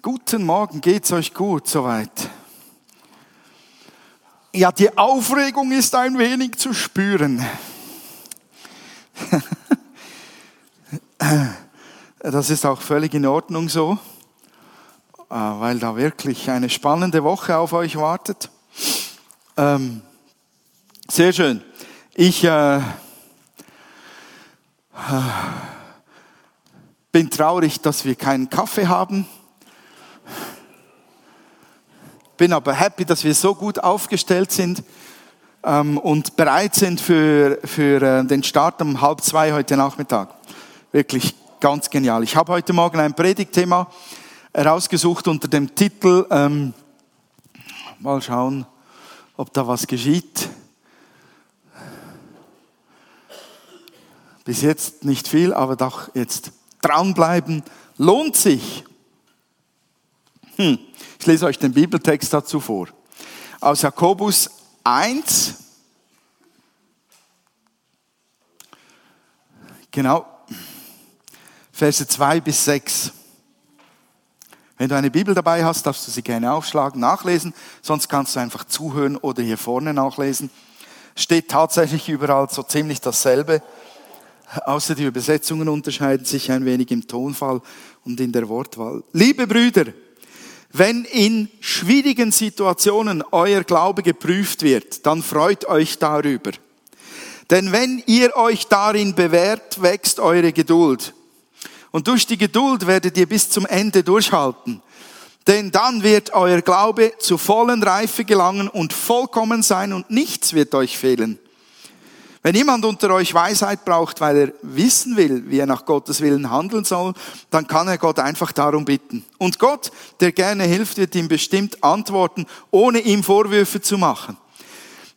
Guten Morgen, geht's euch gut soweit? Ja, die Aufregung ist ein wenig zu spüren. Das ist auch völlig in Ordnung so, äh, weil da wirklich eine spannende Woche auf euch wartet. Ähm, sehr schön. Ich äh, bin traurig, dass wir keinen Kaffee haben. Bin aber happy, dass wir so gut aufgestellt sind ähm, und bereit sind für, für äh, den Start um halb zwei heute Nachmittag. Wirklich ganz genial. Ich habe heute Morgen ein Predigtthema herausgesucht unter dem Titel, ähm, mal schauen, ob da was geschieht. Bis jetzt nicht viel, aber doch jetzt dranbleiben lohnt sich. Hm. Ich lese euch den Bibeltext dazu vor. Aus Jakobus 1. Genau. Verse 2 bis 6. Wenn du eine Bibel dabei hast, darfst du sie gerne aufschlagen, nachlesen, sonst kannst du einfach zuhören oder hier vorne nachlesen. Steht tatsächlich überall so ziemlich dasselbe, außer die Übersetzungen unterscheiden sich ein wenig im Tonfall und in der Wortwahl. Liebe Brüder, wenn in schwierigen Situationen euer Glaube geprüft wird, dann freut euch darüber. Denn wenn ihr euch darin bewährt, wächst eure Geduld. Und durch die Geduld werdet ihr bis zum Ende durchhalten. Denn dann wird euer Glaube zu vollen Reife gelangen und vollkommen sein und nichts wird euch fehlen. Wenn jemand unter euch Weisheit braucht, weil er wissen will, wie er nach Gottes Willen handeln soll, dann kann er Gott einfach darum bitten. Und Gott, der gerne hilft, wird ihm bestimmt antworten, ohne ihm Vorwürfe zu machen.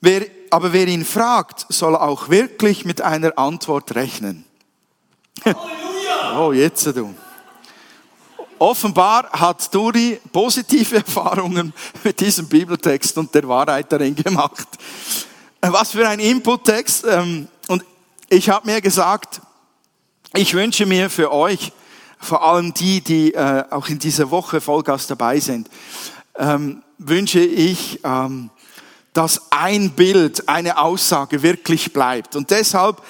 Wer, aber wer ihn fragt, soll auch wirklich mit einer Antwort rechnen. Halleluja! Oh, jetzt du. Offenbar hat Duri positive Erfahrungen mit diesem Bibeltext und der Wahrheit darin gemacht. Was für ein Inputtext. Ähm, und ich habe mir gesagt, ich wünsche mir für euch, vor allem die, die äh, auch in dieser Woche Vollgas dabei sind, ähm, wünsche ich, ähm, dass ein Bild, eine Aussage wirklich bleibt. Und deshalb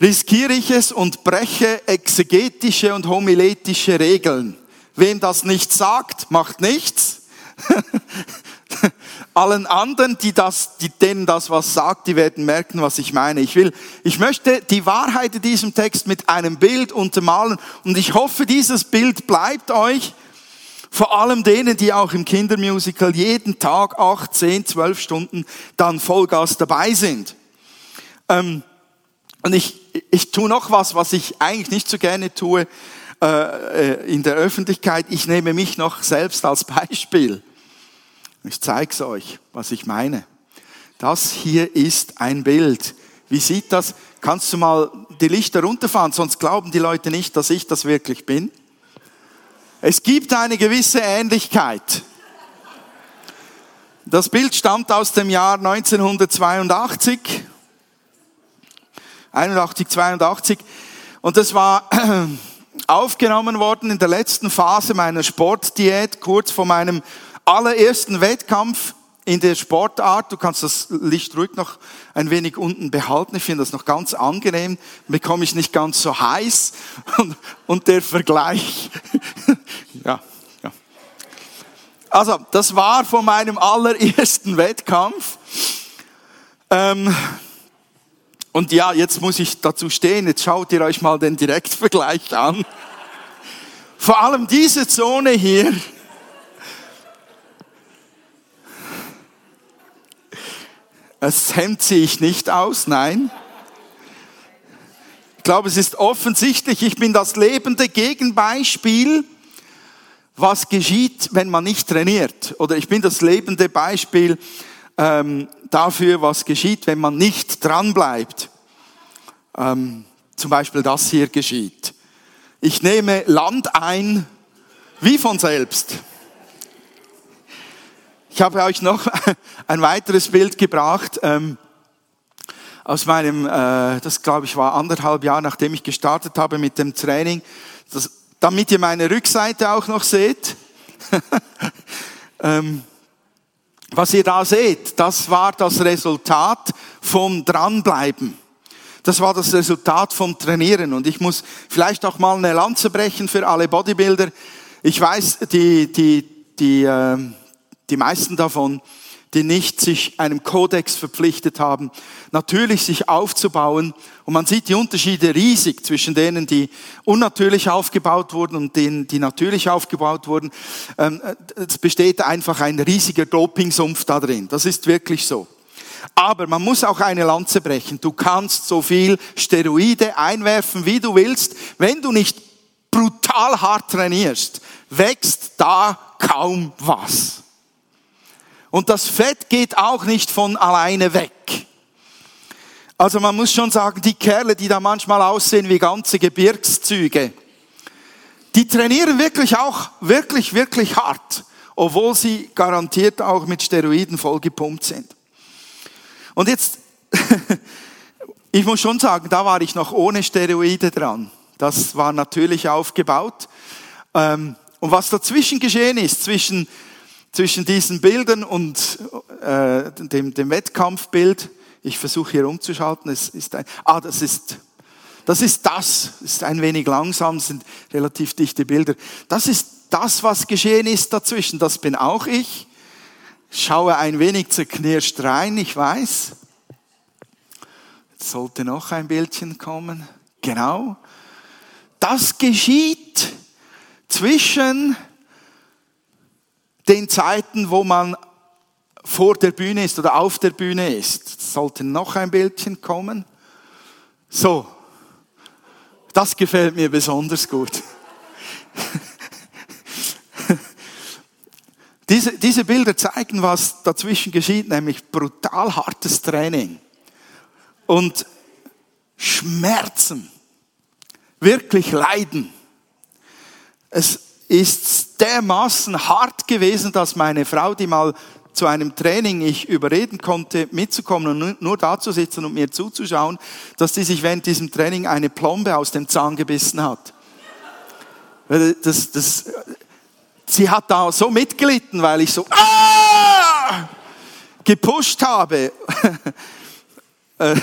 riskiere ich es und breche exegetische und homiletische Regeln. Wem das nicht sagt, macht nichts. Allen anderen, die das, die, denen das was sagt, die werden merken, was ich meine. Ich will, ich möchte die Wahrheit in diesem Text mit einem Bild untermalen und ich hoffe, dieses Bild bleibt euch, vor allem denen, die auch im Kindermusical jeden Tag acht, zehn, zwölf Stunden dann Vollgas dabei sind. Ähm, und ich, ich tue noch was, was ich eigentlich nicht so gerne tue äh, äh in der Öffentlichkeit. Ich nehme mich noch selbst als Beispiel. Ich zeige es euch, was ich meine. Das hier ist ein Bild. Wie sieht das? Kannst du mal die Lichter runterfahren, sonst glauben die Leute nicht, dass ich das wirklich bin. Es gibt eine gewisse Ähnlichkeit. Das Bild stammt aus dem Jahr 1982. 81, 82. Und das war aufgenommen worden in der letzten Phase meiner Sportdiät, kurz vor meinem allerersten Wettkampf in der Sportart. Du kannst das Licht ruhig noch ein wenig unten behalten. Ich finde das noch ganz angenehm. Bekomme ich nicht ganz so heiß. Und, und der Vergleich. ja, ja. Also, das war von meinem allerersten Wettkampf. Ähm, und ja, jetzt muss ich dazu stehen. Jetzt schaut ihr euch mal den Direktvergleich an. Vor allem diese Zone hier Das Hemd ziehe ich nicht aus, nein. Ich glaube, es ist offensichtlich, ich bin das lebende Gegenbeispiel, was geschieht, wenn man nicht trainiert. Oder ich bin das lebende Beispiel ähm, dafür, was geschieht, wenn man nicht dranbleibt. Ähm, zum Beispiel das hier geschieht. Ich nehme Land ein, wie von selbst. Ich habe euch noch ein weiteres Bild gebracht ähm, aus meinem, äh, das glaube ich war anderthalb Jahre, nachdem ich gestartet habe mit dem Training, das, damit ihr meine Rückseite auch noch seht. ähm, was ihr da seht, das war das Resultat vom Dranbleiben. Das war das Resultat vom Trainieren. Und ich muss vielleicht auch mal eine Lanze brechen für alle Bodybuilder. Ich weiß, die, die, die, äh, die meisten davon die nicht sich einem Kodex verpflichtet haben, natürlich sich aufzubauen. Und man sieht die Unterschiede riesig zwischen denen, die unnatürlich aufgebaut wurden und denen, die natürlich aufgebaut wurden. Ähm, es besteht einfach ein riesiger Dopingsumpf da drin. Das ist wirklich so. Aber man muss auch eine Lanze brechen. Du kannst so viel Steroide einwerfen, wie du willst. Wenn du nicht brutal hart trainierst, wächst da kaum was. Und das Fett geht auch nicht von alleine weg. Also man muss schon sagen, die Kerle, die da manchmal aussehen wie ganze Gebirgszüge, die trainieren wirklich auch wirklich, wirklich hart, obwohl sie garantiert auch mit Steroiden vollgepumpt sind. Und jetzt, ich muss schon sagen, da war ich noch ohne Steroide dran. Das war natürlich aufgebaut. Ähm, und was dazwischen geschehen ist, zwischen zwischen diesen Bildern und äh, dem, dem Wettkampfbild. Ich versuche hier umzuschalten. Es ist ein, ah, das ist, das ist das. Ist ein wenig langsam, sind relativ dichte Bilder. Das ist das, was geschehen ist dazwischen. Das bin auch ich. Schaue ein wenig zerknirscht rein, ich weiß. Jetzt sollte noch ein Bildchen kommen. Genau. Das geschieht zwischen den Zeiten, wo man vor der Bühne ist oder auf der Bühne ist. Sollte noch ein Bildchen kommen. So, das gefällt mir besonders gut. diese, diese Bilder zeigen, was dazwischen geschieht, nämlich brutal hartes Training und Schmerzen, wirklich Leiden. Es ist dermaßen hart gewesen, dass meine Frau, die mal zu einem Training ich überreden konnte, mitzukommen und nur da zu sitzen und mir zuzuschauen, dass die sich während diesem Training eine Plombe aus dem Zahn gebissen hat. Das, das, sie hat da so mitgelitten, weil ich so ah, gepusht habe. Äh,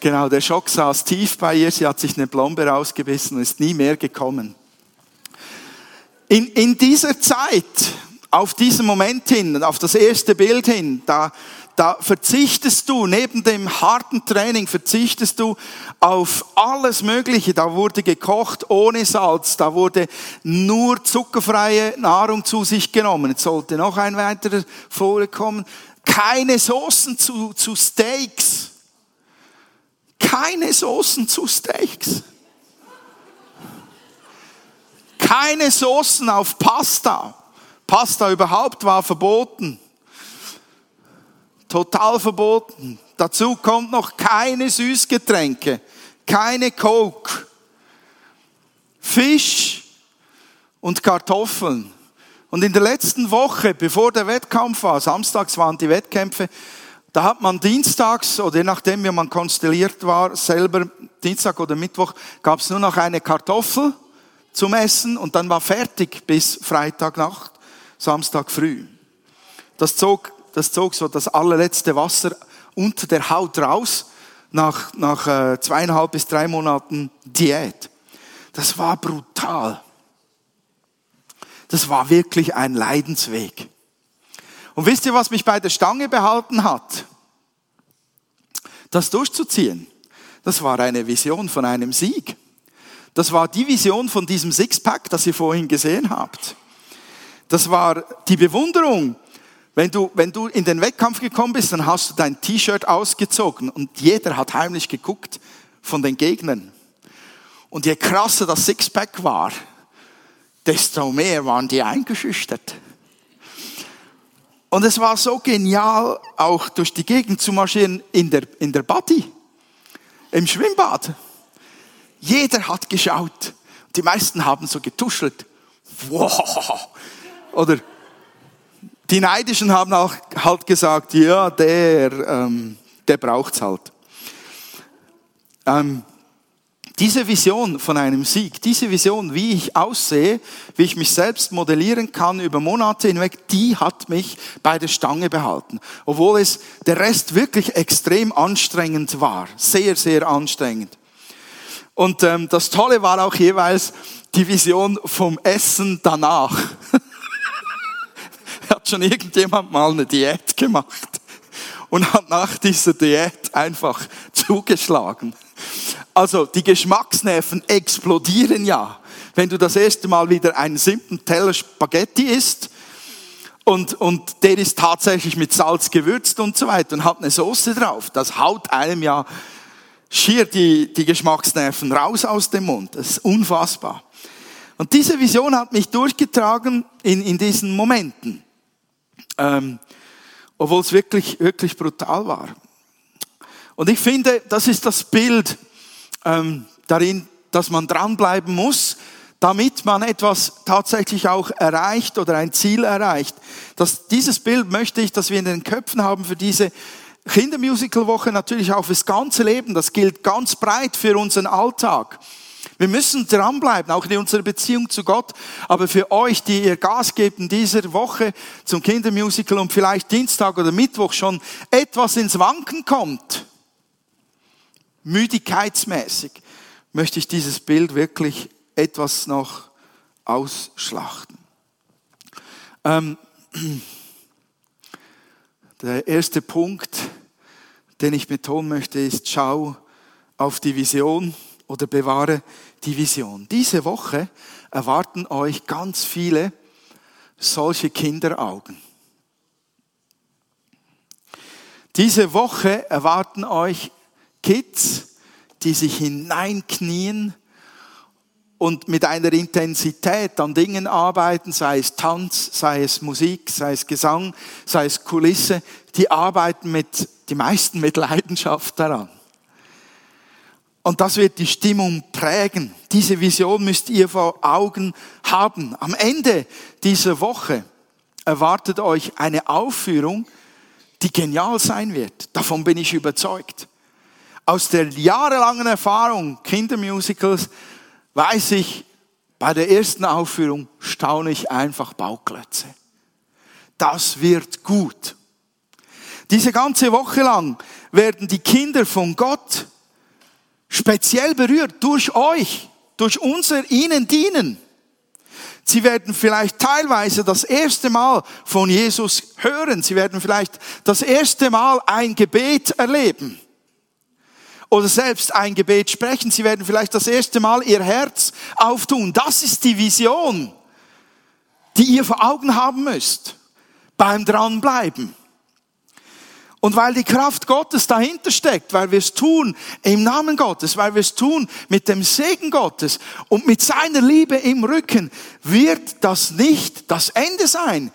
genau, der Schock saß tief bei ihr. Sie hat sich eine Plombe rausgebissen und ist nie mehr gekommen. In, in dieser Zeit, auf diesen Moment hin, auf das erste Bild hin, da, da verzichtest du, neben dem harten Training, verzichtest du auf alles Mögliche. Da wurde gekocht ohne Salz, da wurde nur zuckerfreie Nahrung zu sich genommen. Jetzt sollte noch ein weiterer vorkommen. Keine Soßen zu, zu Steaks. Keine Soßen zu Steaks. Keine Soßen auf Pasta. Pasta überhaupt war verboten. Total verboten. Dazu kommt noch keine Süßgetränke, keine Coke. Fisch und Kartoffeln. Und in der letzten Woche, bevor der Wettkampf war, samstags waren die Wettkämpfe, da hat man dienstags, oder je nachdem, wie man konstelliert war, selber Dienstag oder Mittwoch, gab es nur noch eine Kartoffel zum Essen und dann war fertig bis Freitagnacht, Samstag früh. Das zog, das zog so das allerletzte Wasser unter der Haut raus nach, nach äh, zweieinhalb bis drei Monaten Diät. Das war brutal. Das war wirklich ein Leidensweg. Und wisst ihr, was mich bei der Stange behalten hat? Das durchzuziehen. Das war eine Vision von einem Sieg. Das war die Vision von diesem Sixpack, das ihr vorhin gesehen habt. Das war die Bewunderung. Wenn du, wenn du in den Wettkampf gekommen bist, dann hast du dein T-Shirt ausgezogen und jeder hat heimlich geguckt von den Gegnern. Und je krasser das Sixpack war, desto mehr waren die eingeschüchtert. Und es war so genial, auch durch die Gegend zu marschieren in der, in der Body, im Schwimmbad. Jeder hat geschaut. Die meisten haben so getuschelt. Wow. Oder die Neidischen haben auch halt gesagt, ja, der, ähm, der braucht's halt. Ähm, Diese Vision von einem Sieg, diese Vision, wie ich aussehe, wie ich mich selbst modellieren kann über Monate hinweg, die hat mich bei der Stange behalten. Obwohl es der Rest wirklich extrem anstrengend war. Sehr, sehr anstrengend. Und ähm, das Tolle war auch jeweils die Vision vom Essen danach. hat schon irgendjemand mal eine Diät gemacht und hat nach dieser Diät einfach zugeschlagen. Also die Geschmacksnerven explodieren ja, wenn du das erste Mal wieder einen simplen Teller Spaghetti isst und, und der ist tatsächlich mit Salz gewürzt und so weiter und hat eine Soße drauf. Das haut einem ja schier die, die Geschmacksnerven raus aus dem Mund. Das ist unfassbar. Und diese Vision hat mich durchgetragen in, in diesen Momenten. Ähm, obwohl es wirklich, wirklich brutal war. Und ich finde, das ist das Bild ähm, darin, dass man dranbleiben muss, damit man etwas tatsächlich auch erreicht oder ein Ziel erreicht. Das, dieses Bild möchte ich, dass wir in den Köpfen haben für diese Kindermusical-Woche, natürlich auch fürs ganze Leben. Das gilt ganz breit für unseren Alltag. Wir müssen dranbleiben, auch in unserer Beziehung zu Gott. Aber für euch, die ihr Gas gebt in dieser Woche zum Kindermusical und vielleicht Dienstag oder Mittwoch schon etwas ins Wanken kommt, müdigkeitsmäßig, möchte ich dieses Bild wirklich etwas noch ausschlachten. Ähm, der erste Punkt, den ich betonen möchte, ist, schau auf die Vision oder bewahre die Vision. Diese Woche erwarten euch ganz viele solche Kinderaugen. Diese Woche erwarten euch Kids, die sich hineinknien und mit einer Intensität an Dingen arbeiten, sei es Tanz, sei es Musik, sei es Gesang, sei es Kulisse, die arbeiten mit, die meisten mit Leidenschaft daran. Und das wird die Stimmung prägen. Diese Vision müsst ihr vor Augen haben. Am Ende dieser Woche erwartet euch eine Aufführung, die genial sein wird. Davon bin ich überzeugt. Aus der jahrelangen Erfahrung Kindermusicals weiß ich, bei der ersten Aufführung staune ich einfach Bauklötze. Das wird gut. Diese ganze Woche lang werden die Kinder von Gott speziell berührt durch euch, durch unser ihnen dienen. Sie werden vielleicht teilweise das erste Mal von Jesus hören. Sie werden vielleicht das erste Mal ein Gebet erleben. Oder selbst ein Gebet sprechen. Sie werden vielleicht das erste Mal ihr Herz auftun. Das ist die Vision, die ihr vor Augen haben müsst. Beim Dranbleiben. Und weil die Kraft Gottes dahinter steckt, weil wir es tun im Namen Gottes, weil wir es tun mit dem Segen Gottes und mit seiner Liebe im Rücken, wird das nicht das Ende sein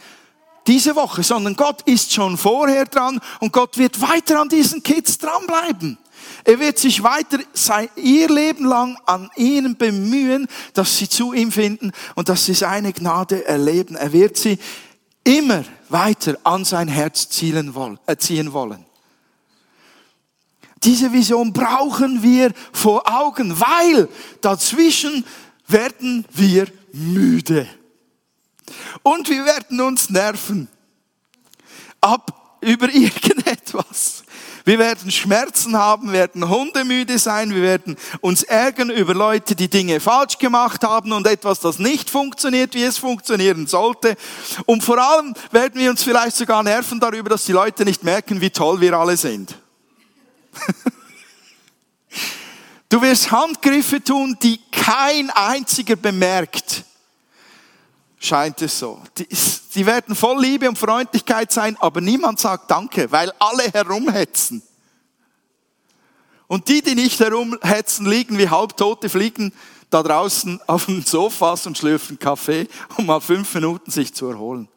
diese Woche, sondern Gott ist schon vorher dran und Gott wird weiter an diesen Kids dranbleiben. Er wird sich weiter sein, ihr Leben lang an ihnen bemühen, dass sie zu ihm finden und dass sie seine Gnade erleben. Er wird sie immer weiter an sein Herz ziehen wollen. Diese Vision brauchen wir vor Augen, weil dazwischen werden wir müde. Und wir werden uns nerven. Ab über irgendetwas. Wir werden Schmerzen haben, werden hundemüde sein, wir werden uns ärgern über Leute, die Dinge falsch gemacht haben und etwas, das nicht funktioniert, wie es funktionieren sollte. Und vor allem werden wir uns vielleicht sogar nerven darüber, dass die Leute nicht merken, wie toll wir alle sind. Du wirst Handgriffe tun, die kein einziger bemerkt scheint es so. Die, die werden voll Liebe und Freundlichkeit sein, aber niemand sagt Danke, weil alle herumhetzen. Und die, die nicht herumhetzen, liegen wie halbtote Fliegen da draußen auf den Sofas und schlürfen Kaffee, um mal fünf Minuten sich zu erholen.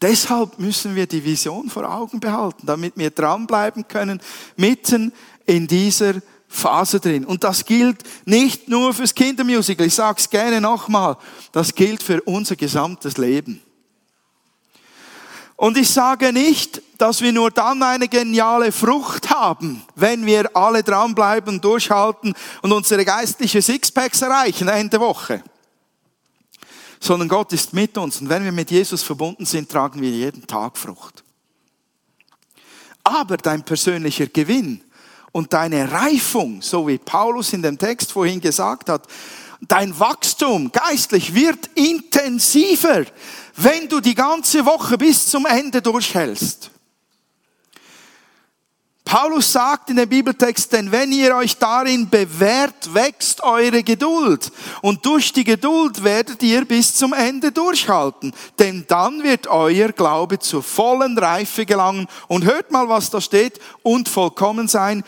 Deshalb müssen wir die Vision vor Augen behalten, damit wir dranbleiben können, mitten in dieser Phase drin. Und das gilt nicht nur fürs Kindermusical, ich sage es gerne nochmal, das gilt für unser gesamtes Leben. Und ich sage nicht, dass wir nur dann eine geniale Frucht haben, wenn wir alle dranbleiben, durchhalten und unsere geistliche Sixpacks erreichen Ende Woche. Sondern Gott ist mit uns und wenn wir mit Jesus verbunden sind, tragen wir jeden Tag Frucht. Aber dein persönlicher Gewinn und deine Reifung, so wie Paulus in dem Text vorhin gesagt hat, dein Wachstum geistlich wird intensiver, wenn du die ganze Woche bis zum Ende durchhältst. Paulus sagt in dem Bibeltext, denn wenn ihr euch darin bewährt, wächst eure Geduld. Und durch die Geduld werdet ihr bis zum Ende durchhalten. Denn dann wird euer Glaube zur vollen Reife gelangen. Und hört mal, was da steht. Und vollkommen sein.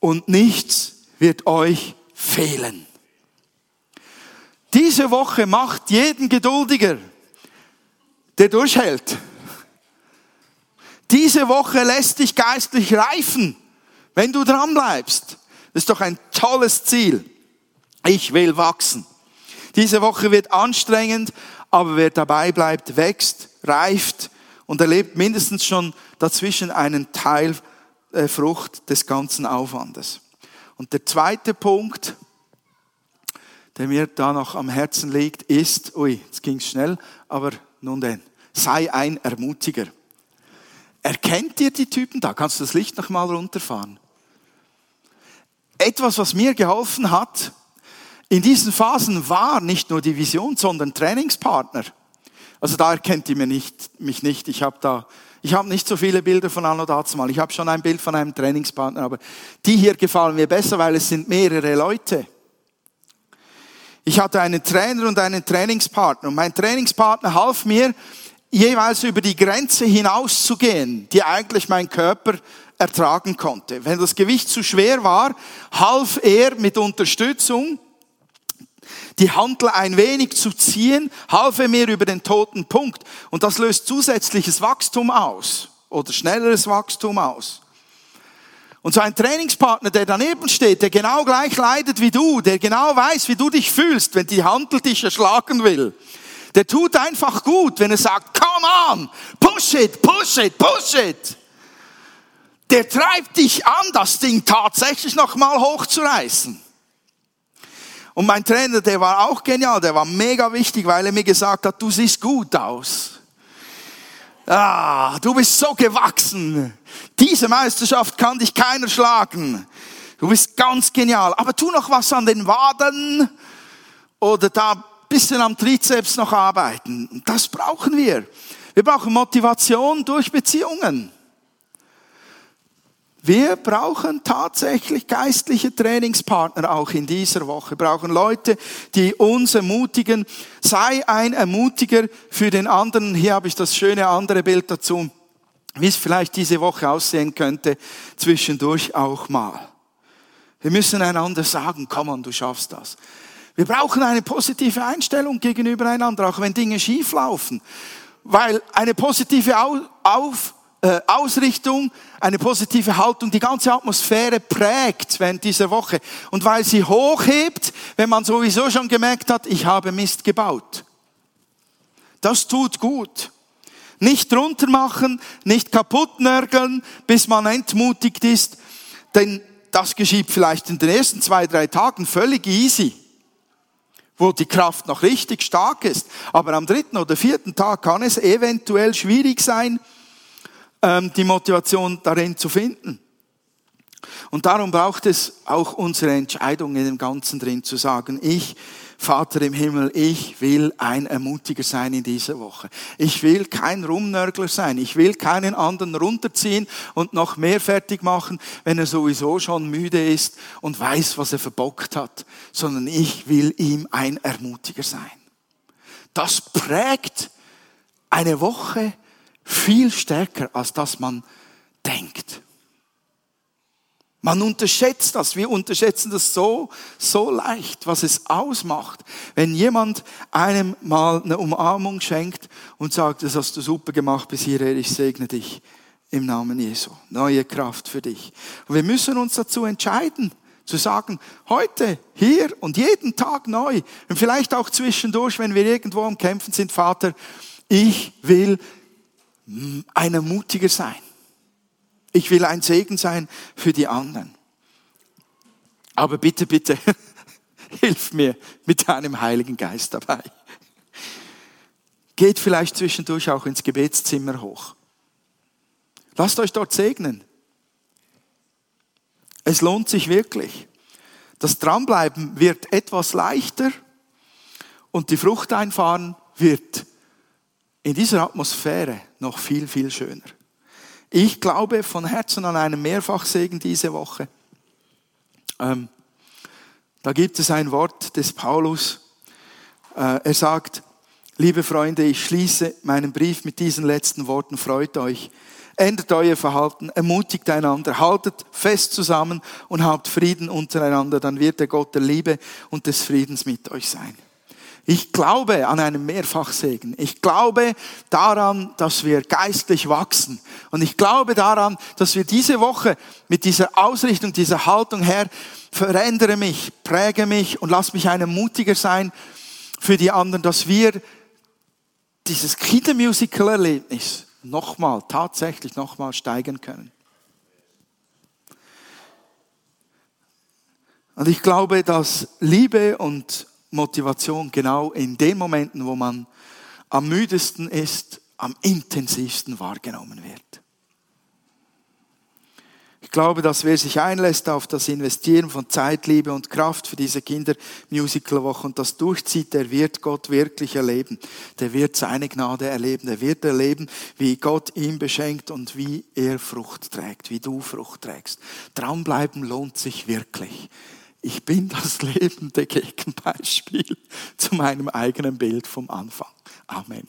Und nichts wird euch fehlen. Diese Woche macht jeden geduldiger, der durchhält. Diese Woche lässt dich geistlich reifen, wenn du dran bleibst. Das ist doch ein tolles Ziel. Ich will wachsen. Diese Woche wird anstrengend, aber wer dabei bleibt, wächst, reift und erlebt mindestens schon dazwischen einen Teil äh, Frucht des ganzen Aufwandes. Und der zweite Punkt, der mir da noch am Herzen liegt, ist, ui, jetzt ging's schnell, aber nun denn, sei ein Ermutiger. Erkennt ihr die Typen da? Kannst du das Licht noch mal runterfahren? Etwas, was mir geholfen hat, in diesen Phasen war nicht nur die Vision, sondern Trainingspartner. Also da erkennt ihr mich nicht, mich nicht. Ich habe da, ich habe nicht so viele Bilder von Anno mal. Ich habe schon ein Bild von einem Trainingspartner, aber die hier gefallen mir besser, weil es sind mehrere Leute. Ich hatte einen Trainer und einen Trainingspartner und mein Trainingspartner half mir, jeweils über die Grenze hinauszugehen, die eigentlich mein Körper ertragen konnte. Wenn das Gewicht zu schwer war, half er mit Unterstützung, die Handel ein wenig zu ziehen, half er mir über den toten Punkt. Und das löst zusätzliches Wachstum aus oder schnelleres Wachstum aus. Und so ein Trainingspartner, der daneben steht, der genau gleich leidet wie du, der genau weiß, wie du dich fühlst, wenn die Handel dich erschlagen will. Der tut einfach gut, wenn er sagt, come on, push it, push it, push it. Der treibt dich an, das Ding tatsächlich nochmal hochzureißen. Und mein Trainer, der war auch genial, der war mega wichtig, weil er mir gesagt hat, du siehst gut aus. Ah, du bist so gewachsen. Diese Meisterschaft kann dich keiner schlagen. Du bist ganz genial. Aber tu noch was an den Waden oder da bisschen am Trizeps noch arbeiten. Das brauchen wir. Wir brauchen Motivation durch Beziehungen. Wir brauchen tatsächlich geistliche Trainingspartner auch in dieser Woche. Wir brauchen Leute, die uns ermutigen. Sei ein Ermutiger für den anderen. Hier habe ich das schöne andere Bild dazu, wie es vielleicht diese Woche aussehen könnte, zwischendurch auch mal. Wir müssen einander sagen, komm on, du schaffst das. Wir brauchen eine positive Einstellung gegenüber einander, auch wenn Dinge schief laufen. Weil eine positive Auf äh, Ausrichtung, eine positive Haltung die ganze Atmosphäre prägt während dieser Woche. Und weil sie hochhebt, wenn man sowieso schon gemerkt hat, ich habe Mist gebaut. Das tut gut. Nicht drunter machen, nicht kaputt nörgeln, bis man entmutigt ist, denn das geschieht vielleicht in den ersten zwei, drei Tagen völlig easy, wo die Kraft noch richtig stark ist. Aber am dritten oder vierten Tag kann es eventuell schwierig sein, ähm, die Motivation darin zu finden. Und darum braucht es auch unsere Entscheidung in dem Ganzen drin zu sagen, ich, Vater im Himmel, ich will ein Ermutiger sein in dieser Woche. Ich will kein Rumnörgler sein. Ich will keinen anderen runterziehen und noch mehr fertig machen, wenn er sowieso schon müde ist und weiß, was er verbockt hat, sondern ich will ihm ein Ermutiger sein. Das prägt eine Woche viel stärker, als das man denkt. Man unterschätzt das. Wir unterschätzen das so, so leicht, was es ausmacht, wenn jemand einem mal eine Umarmung schenkt und sagt, das hast du super gemacht bis hierher, ich segne dich im Namen Jesu. Neue Kraft für dich. Und wir müssen uns dazu entscheiden, zu sagen, heute, hier und jeden Tag neu und vielleicht auch zwischendurch, wenn wir irgendwo am Kämpfen sind, Vater, ich will ein Ermutiger sein. Ich will ein Segen sein für die anderen. Aber bitte, bitte, hilf mir mit deinem Heiligen Geist dabei. Geht vielleicht zwischendurch auch ins Gebetszimmer hoch. Lasst euch dort segnen. Es lohnt sich wirklich. Das Dranbleiben wird etwas leichter und die Frucht einfahren wird in dieser Atmosphäre noch viel, viel schöner. Ich glaube von Herzen an einen Mehrfachsegen diese Woche. Ähm, da gibt es ein Wort des Paulus. Äh, er sagt, liebe Freunde, ich schließe meinen Brief mit diesen letzten Worten. Freut euch, ändert euer Verhalten, ermutigt einander, haltet fest zusammen und habt Frieden untereinander. Dann wird der Gott der Liebe und des Friedens mit euch sein. Ich glaube an einen Mehrfachsegen. Ich glaube daran, dass wir geistlich wachsen. Und ich glaube daran, dass wir diese Woche mit dieser Ausrichtung, dieser Haltung her, verändere mich, präge mich und lass mich ein mutiger sein für die anderen, dass wir dieses Kindermusical-Erlebnis nochmal, tatsächlich nochmal steigen können. Und ich glaube, dass Liebe und Motivation genau in den Momenten, wo man am müdesten ist, am intensivsten wahrgenommen wird. Ich glaube, dass wer sich einlässt auf das Investieren von Zeit, Liebe und Kraft für diese Kindermusicalwoche und das durchzieht, der wird Gott wirklich erleben. Der wird seine Gnade erleben. Der wird erleben, wie Gott ihm beschenkt und wie er Frucht trägt, wie du Frucht trägst. Dranbleiben lohnt sich wirklich. Ich bin das lebende Gegenbeispiel zu meinem eigenen Bild vom Anfang. Amen.